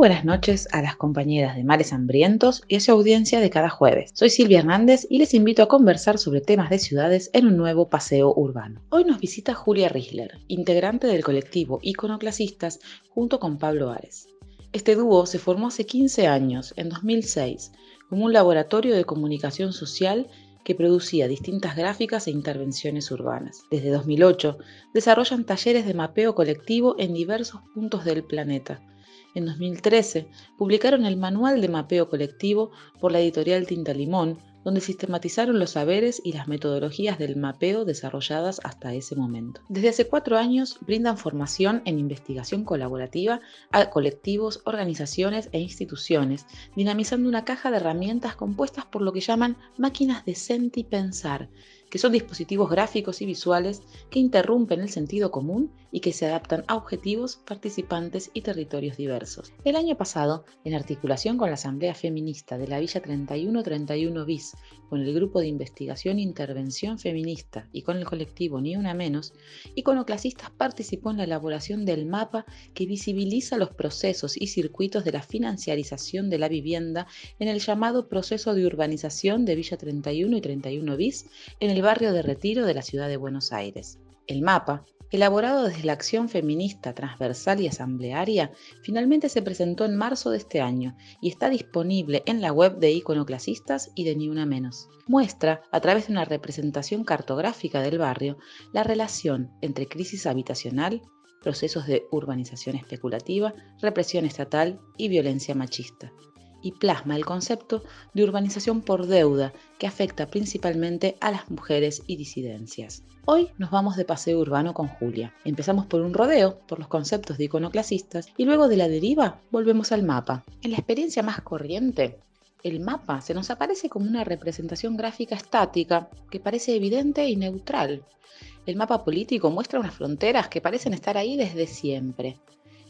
buenas noches a las compañeras de Mares Hambrientos y a su audiencia de cada jueves. Soy Silvia Hernández y les invito a conversar sobre temas de ciudades en un nuevo paseo urbano. Hoy nos visita Julia Risler, integrante del colectivo Iconoclasistas junto con Pablo Ares. Este dúo se formó hace 15 años, en 2006, como un laboratorio de comunicación social que producía distintas gráficas e intervenciones urbanas. Desde 2008 desarrollan talleres de mapeo colectivo en diversos puntos del planeta en 2013 publicaron el Manual de Mapeo Colectivo por la editorial Tinta Limón, donde sistematizaron los saberes y las metodologías del mapeo desarrolladas hasta ese momento. Desde hace cuatro años brindan formación en investigación colaborativa a colectivos, organizaciones e instituciones, dinamizando una caja de herramientas compuestas por lo que llaman máquinas de sentipensar, que son dispositivos gráficos y visuales que interrumpen el sentido común y que se adaptan a objetivos, participantes y territorios diversos. El año pasado, en articulación con la Asamblea Feminista de la Villa 3131 BIS, con el Grupo de Investigación e Intervención Feminista y con el colectivo Ni Una Menos, Iconoclasistas participó en la elaboración del mapa que visibiliza los procesos y circuitos de la financiarización de la vivienda en el llamado proceso de urbanización de Villa 31 y 31 BIS en el barrio de Retiro de la ciudad de Buenos Aires. El mapa, elaborado desde la acción feminista transversal y asamblearia, finalmente se presentó en marzo de este año y está disponible en la web de Iconoclasistas y de Ni Una Menos. Muestra, a través de una representación cartográfica del barrio, la relación entre crisis habitacional, procesos de urbanización especulativa, represión estatal y violencia machista y plasma el concepto de urbanización por deuda que afecta principalmente a las mujeres y disidencias. Hoy nos vamos de paseo urbano con Julia. Empezamos por un rodeo por los conceptos de iconoclasistas y luego de la deriva volvemos al mapa. En la experiencia más corriente, el mapa se nos aparece como una representación gráfica estática que parece evidente y neutral. El mapa político muestra unas fronteras que parecen estar ahí desde siempre.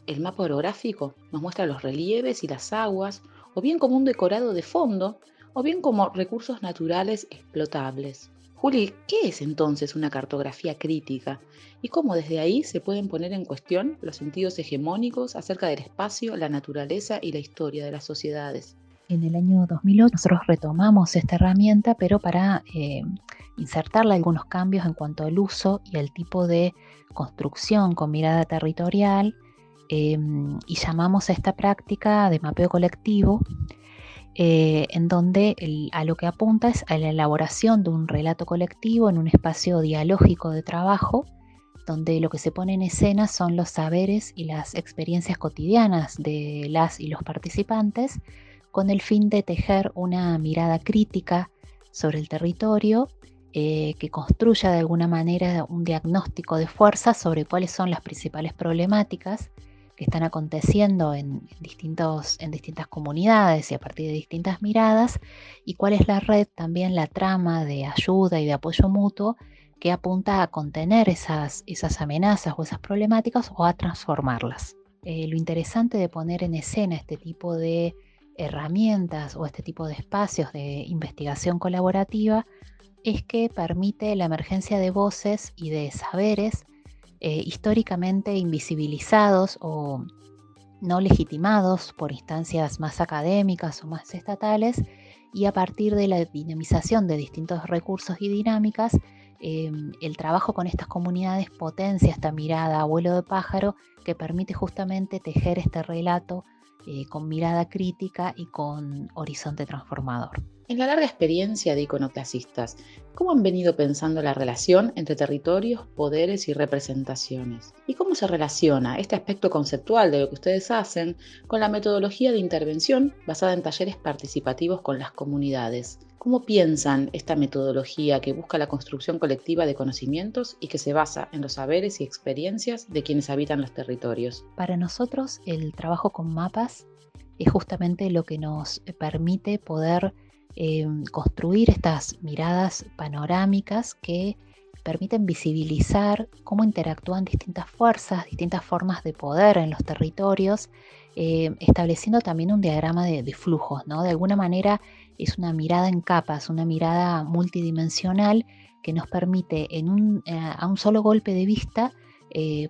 El mapa orográfico nos muestra los relieves y las aguas, o bien como un decorado de fondo, o bien como recursos naturales explotables. Juli, ¿qué es entonces una cartografía crítica? ¿Y cómo desde ahí se pueden poner en cuestión los sentidos hegemónicos acerca del espacio, la naturaleza y la historia de las sociedades? En el año 2008 nosotros retomamos esta herramienta, pero para eh, insertarle algunos cambios en cuanto al uso y al tipo de construcción con mirada territorial Em, y llamamos a esta práctica de mapeo colectivo, eh, en donde a lo que apunta es a la elaboración de un relato colectivo en un espacio dialógico de trabajo, donde lo que se pone en escena son los saberes y las experiencias cotidianas de las y los participantes, con el fin de tejer una mirada crítica sobre el territorio eh, que construya de alguna manera un diagnóstico de fuerza sobre cuáles son las principales problemáticas que están aconteciendo en, distintos, en distintas comunidades y a partir de distintas miradas, y cuál es la red, también la trama de ayuda y de apoyo mutuo que apunta a contener esas, esas amenazas o esas problemáticas o a transformarlas. Eh, lo interesante de poner en escena este tipo de herramientas o este tipo de espacios de investigación colaborativa es que permite la emergencia de voces y de saberes eh, históricamente invisibilizados o no legitimados por instancias más académicas o más estatales y a partir de la dinamización de distintos recursos y dinámicas, em, el trabajo con estas comunidades potencia esta mirada abuelo de pájaro que permite justamente tejer este relato eh, con mirada crítica y con horizonte transformador. En la larga experiencia de iconoclasistas, ¿cómo han venido pensando la relación entre territorios, poderes y representaciones? ¿Y cómo se relaciona este aspecto conceptual de lo que ustedes hacen con la metodología de intervención basada en talleres participativos con las comunidades? ¿Cómo piensan esta metodología que busca la construcción colectiva de conocimientos y que se basa en los saberes y experiencias de quienes habitan los territorios? Para nosotros el trabajo con mapas es justamente lo que nos permite poder eh, construir estas miradas panorámicas que permiten visibilizar cómo interactúan distintas fuerzas, distintas formas de poder en los territorios, eh, estableciendo también un diagrama de, flujos, ¿no? De alguna manera es una mirada en capas, una mirada multidimensional que nos permite en eh, a un solo golpe de vista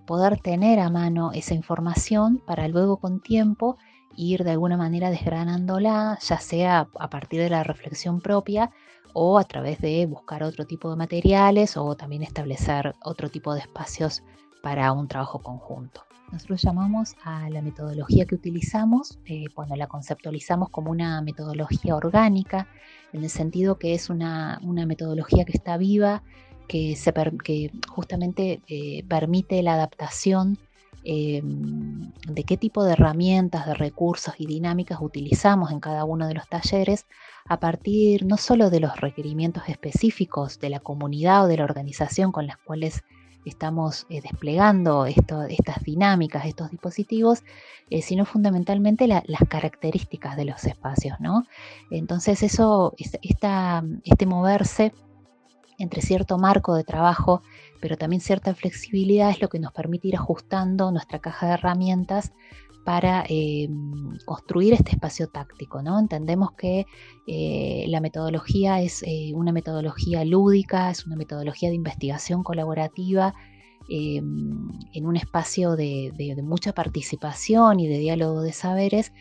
poder tener a mano esa información para luego con tiempo ir de alguna manera desgranándola, ya sea a partir de la reflexión propia o a través de buscar otro tipo de materiales o también establecer otro tipo de espacios para un trabajo conjunto. Nosotros llamamos a la metodología que utilizamos, eh, cuando la conceptualizamos como una metodología orgánica, en el sentido que es una, metodología que está viva, que, se, que justamente eh, permite la adaptación Em, de qué tipo de herramientas, de recursos y dinámicas utilizamos en cada uno de los talleres a partir no solo de los requerimientos específicos de la comunidad o de la organización con las cuales estamos eh, desplegando estas dinámicas, estos dispositivos, eh, sino fundamentalmente las características de los espacios. ¿no? Entonces eso, este moverse entre cierto marco de trabajo, pero también cierta flexibilidad es lo que nos permite ir ajustando nuestra caja de herramientas para eh, construir este espacio táctico. ¿no? Entendemos que eh, la metodología es eh, una metodología lúdica, es una metodología de investigación colaborativa en un espacio de, mucha participación y de diálogo de saberes,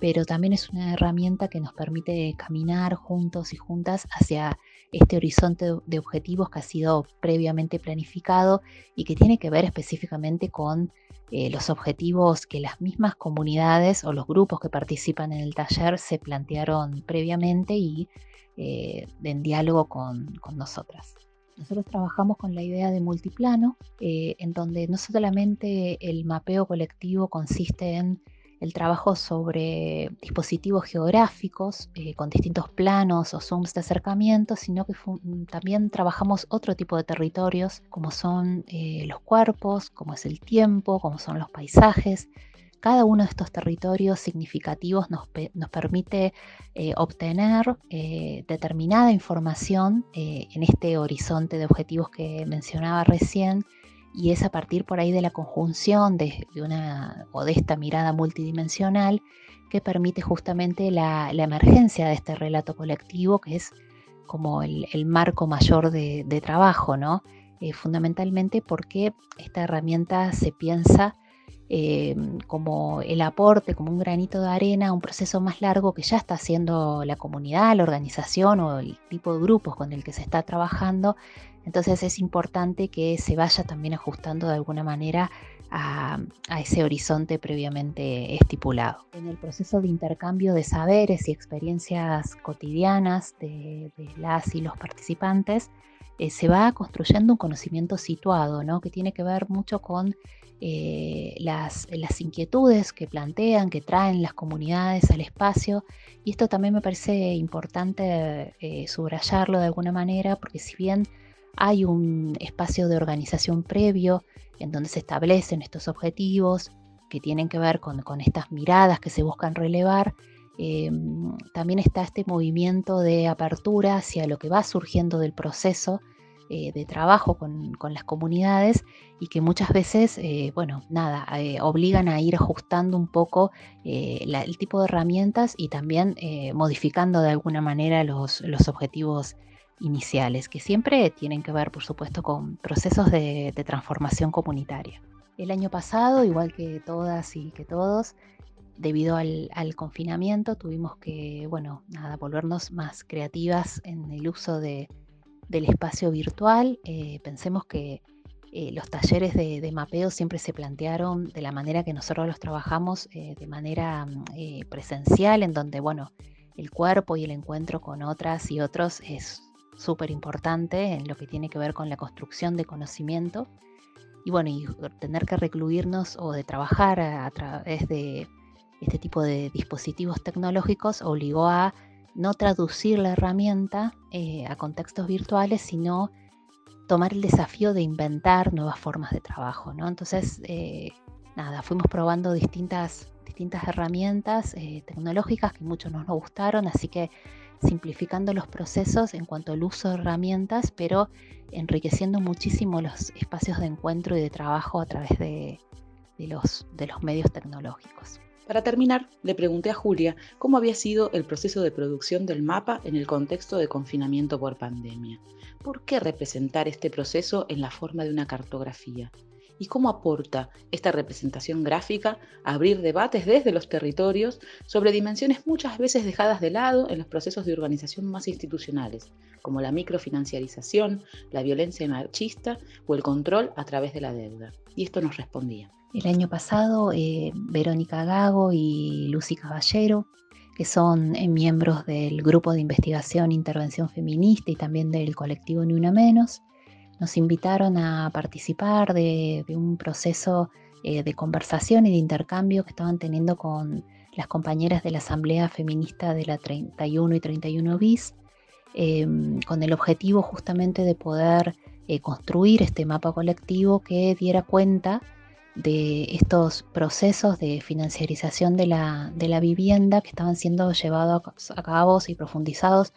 pero también es una herramienta que nos permite caminar juntos y juntas hacia este horizonte de objetivos que ha sido previamente planificado y que tiene que ver específicamente con eh, los objetivos que las mismas comunidades o los grupos que participan en el taller se plantearon previamente y eh, en diálogo con, nosotras. Nosotros trabajamos con la idea de multiplano, eh, en donde no solamente el mapeo colectivo consiste en el trabajo sobre dispositivos geográficos eh, con distintos planos o zooms de acercamiento, sino que también trabajamos otro tipo de territorios, como son eh, los cuerpos, como es el tiempo, como son los paisajes. Cada uno de estos territorios significativos nos, permite eh, obtener determinada información en este horizonte de objetivos que mencionaba recién y es a partir por ahí de la conjunción de, una o de esta mirada multidimensional que permite justamente la, emergencia de este relato colectivo que es como el, marco mayor de, trabajo, ¿no? Eh, fundamentalmente porque esta herramienta se piensa eh, como el aporte, como un granito de arena a un proceso más largo que ya está haciendo la comunidad, la organización o el tipo de grupos con el que se está trabajando entonces es importante que se vaya también ajustando de alguna manera a, ese horizonte previamente estipulado. En el proceso de intercambio de saberes y experiencias cotidianas de, las y los participantes, eh, se va construyendo un conocimiento situado, ¿no? que tiene que ver mucho con eh, las, inquietudes que plantean, que traen las comunidades al espacio. Y esto también me parece importante eh, subrayarlo de alguna manera, porque si bien hay un espacio de organización previo en donde se establecen estos objetivos que tienen que ver con, estas miradas que se buscan relevar. Eh, también está este movimiento de apertura hacia lo que va surgiendo del proceso eh, de trabajo con, las comunidades y que muchas veces, eh, bueno, nada, obligan a ir ajustando un poco el tipo de herramientas y también modificando de alguna manera los objetivos iniciales, que siempre tienen que ver, por supuesto, con procesos de, transformación comunitaria. El año pasado, igual que todas y que todos, debido al, confinamiento, tuvimos que, bueno, nada, volvernos más creativas en el uso de, del espacio virtual. Eh, pensemos que eh, los talleres de, mapeo siempre se plantearon de la manera que nosotros los trabajamos, eh, de manera presencial, en donde, bueno, el cuerpo y el encuentro con otras y otros es súper importante en lo que tiene que ver con la construcción de conocimiento. Y bueno, y tener que recluirnos o de trabajar a, través de este tipo de dispositivos tecnológicos obligó a no traducir la herramienta eh, a contextos virtuales, sino tomar el desafío de inventar nuevas formas de trabajo. ¿no? Entonces, eh, nada, fuimos probando distintas, distintas herramientas eh, tecnológicas que muchos no nos gustaron, así que simplificando los procesos en cuanto al uso de herramientas, pero enriqueciendo muchísimo los espacios de encuentro y de trabajo a través de, los, medios tecnológicos. Para terminar, le pregunté a Julia cómo había sido el proceso de producción del mapa en el contexto de confinamiento por pandemia. ¿Por qué representar este proceso en la forma de una cartografía? Y cómo aporta esta representación gráfica a abrir debates desde los territorios sobre dimensiones muchas veces dejadas de lado en los procesos de organización más institucionales, como la microfinanciarización, la violencia machista o el control a través de la deuda. Y esto nos respondía. El año pasado, eh, Verónica Gago y Lucy Caballero, que son eh, miembros del Grupo de Investigación Intervención Feminista y también del colectivo Ni Una Menos, nos invitaron a participar de, un proceso eh, de conversación y de intercambio que estaban teniendo con las compañeras de la Asamblea Feminista de la 31 y 31 bis, em, con el objetivo justamente de poder eh, construir este mapa colectivo que diera cuenta de estos procesos de financiarización de la, de la vivienda que estaban siendo llevados a cabo y profundizados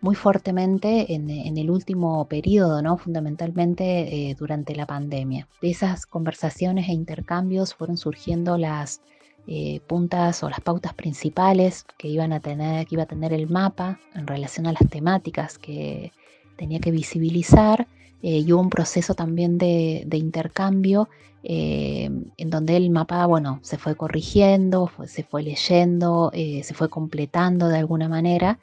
muy fuertemente en, el último periodo, ¿no? fundamentalmente eh, durante la pandemia. De esas conversaciones e intercambios fueron surgiendo las eh, puntas o las pautas principales que iban a tener, que iba a tener el mapa en relación a las temáticas que tenía que visibilizar. Eh, y hubo un proceso también de, intercambio en donde el mapa, bueno, se fue corrigiendo, se fue leyendo, se fue completando de alguna manera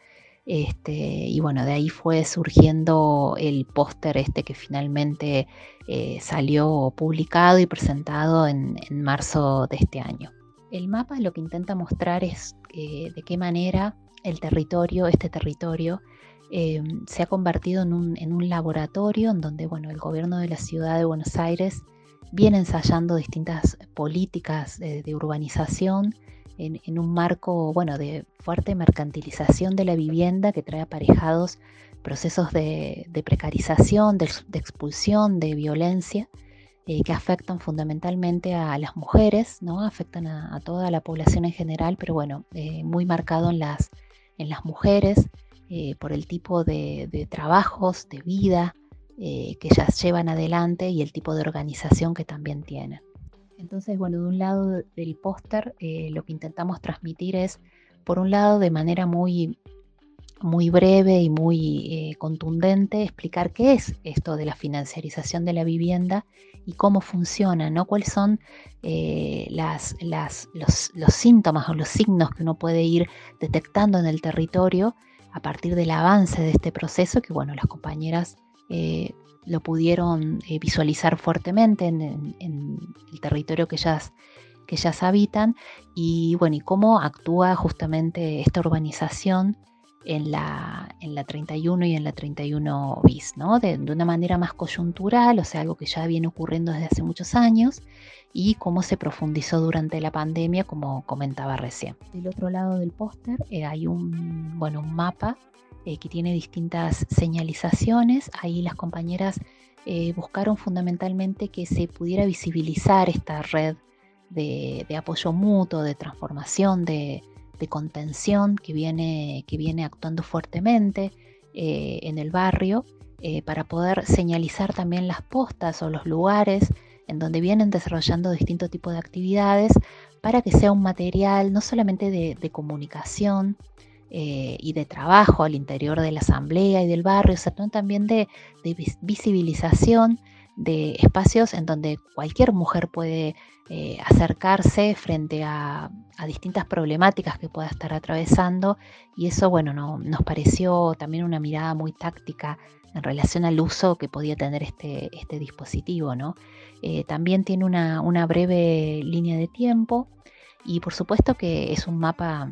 este, y bueno, de ahí fue surgiendo el póster este que finalmente eh, salió publicado y presentado en, marzo de este año. El mapa lo que intenta mostrar es eh, de qué manera el territorio, este territorio, eh, se ha convertido en un, laboratorio en donde bueno, el gobierno de la ciudad de Buenos Aires viene ensayando distintas políticas de urbanización en, un marco bueno, de fuerte mercantilización de la vivienda que trae aparejados procesos de, precarización, de, expulsión, de violencia, eh, que afectan fundamentalmente a las mujeres, ¿no? afectan a, toda la población en general, pero bueno, eh, muy marcado en las, en las mujeres eh, por el tipo de, de trabajos, de vida que ellas llevan adelante y el tipo de organización que también tienen. Entonces, bueno, de un lado del póster eh, lo que intentamos transmitir es, por un lado, de manera muy, muy breve y muy eh, contundente, explicar qué es esto de la financiarización de la vivienda y cómo funciona, ¿no? Cuáles son eh, las, los, los, síntomas o los signos que uno puede ir detectando en el territorio a partir del avance de este proceso que, bueno, las compañeras lo pudieron eh, visualizar fuertemente en, el territorio que ellas, que ellas habitan y bueno, y cómo actúa justamente esta urbanización en la, en la 31 y en la 31 bis, ¿no? De, una manera más coyuntural, o sea, algo que ya viene ocurriendo desde hace muchos años y cómo se profundizó durante la pandemia, como comentaba recién. Del otro lado del póster eh, hay un, bueno, un mapa eh, que tiene distintas señalizaciones. Ahí las compañeras eh, buscaron fundamentalmente que se pudiera visibilizar esta red de, apoyo mutuo, de transformación, de, contención que viene, que viene actuando fuertemente eh, en el barrio para poder señalizar también las postas o los lugares en donde vienen desarrollando distintos tipos de actividades para que sea un material no solamente de comunicación, eh, y de trabajo al interior de la asamblea y del barrio, sino también de, visibilización de espacios en donde cualquier mujer puede eh, acercarse frente a, distintas problemáticas que pueda estar atravesando y eso bueno nos pareció también una mirada muy táctica en relación al uso que podía tener este, este dispositivo. ¿no? Eh, también tiene una breve línea de tiempo y por supuesto que es un mapa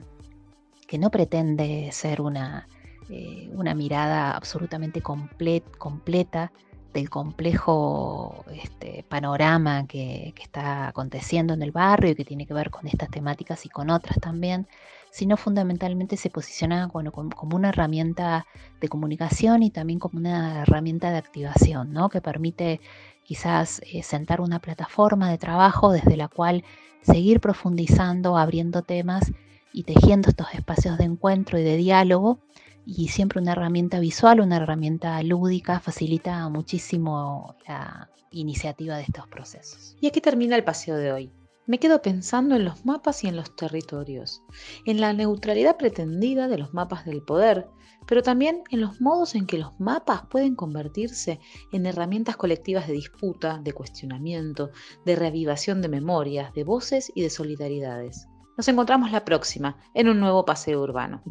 que no pretende ser una, eh, una mirada absolutamente completa del complejo este, panorama que, está aconteciendo en el barrio y que tiene que ver con estas temáticas y con otras también, sino fundamentalmente se posiciona como, una herramienta de comunicación y también como una herramienta de activación, ¿no? que permite quizás eh, sentar una plataforma de trabajo desde la cual seguir profundizando, abriendo temas y tejiendo estos espacios de encuentro y de diálogo. Y siempre una herramienta visual, una herramienta lúdica, facilita muchísimo la iniciativa de estos procesos. ¿Y aquí termina el paseo de hoy? me quedo pensando en los mapas y en los territorios, en la neutralidad pretendida de los mapas del poder, pero también en los modos en que los mapas pueden convertirse en herramientas colectivas de disputa, de cuestionamiento, de reavivación de memorias, de voces y de solidaridades. Nos encontramos la próxima en un nuevo paseo urbano.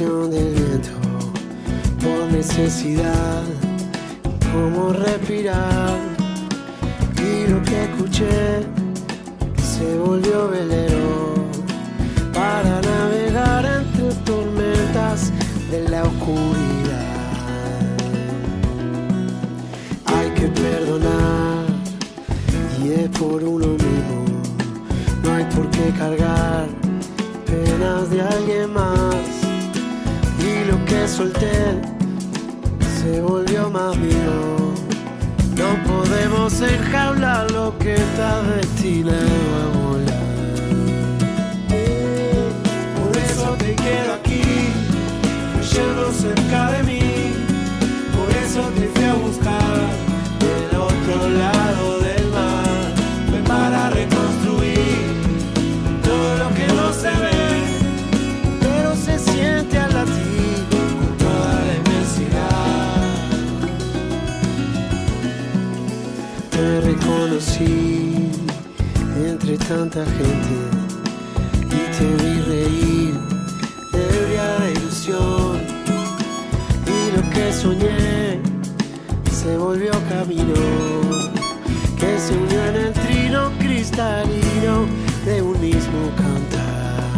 Del viento por necesidad, como respirar. Y lo que escuché se volvió velero para navegar entre tormentas de la oscuridad. Hay que perdonar y es por uno mismo, no hay por qué cargar penas de alguien más. Lo que solté se volvió más mío. No podemos enjaular lo que está destinado soñé se volvió camino, que se unió en el trino cristalino de un mismo cantar.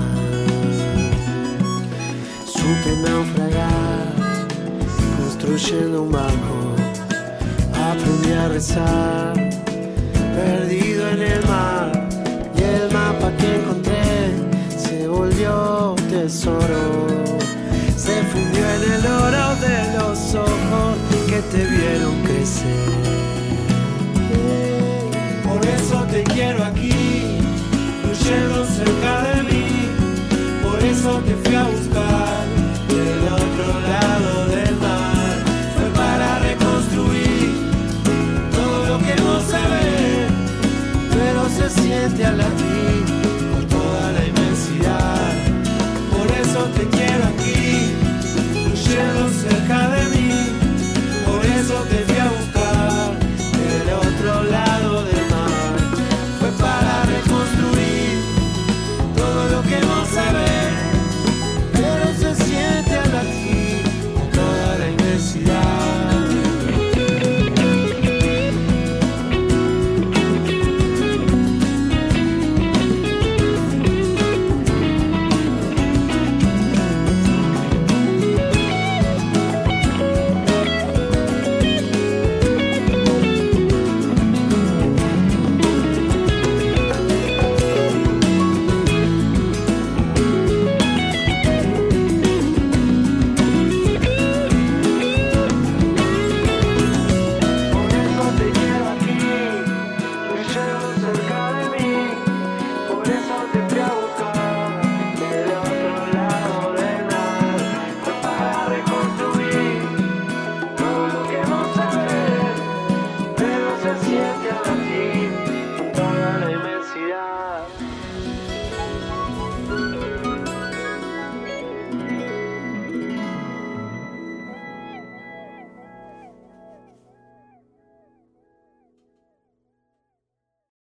Supe naufragar, construyendo un barco, aprendí a rezar, perdido en el mar, y el mapa que encontré se volvió tesoro, se fundió en el oro del ojos que te vieron crecer.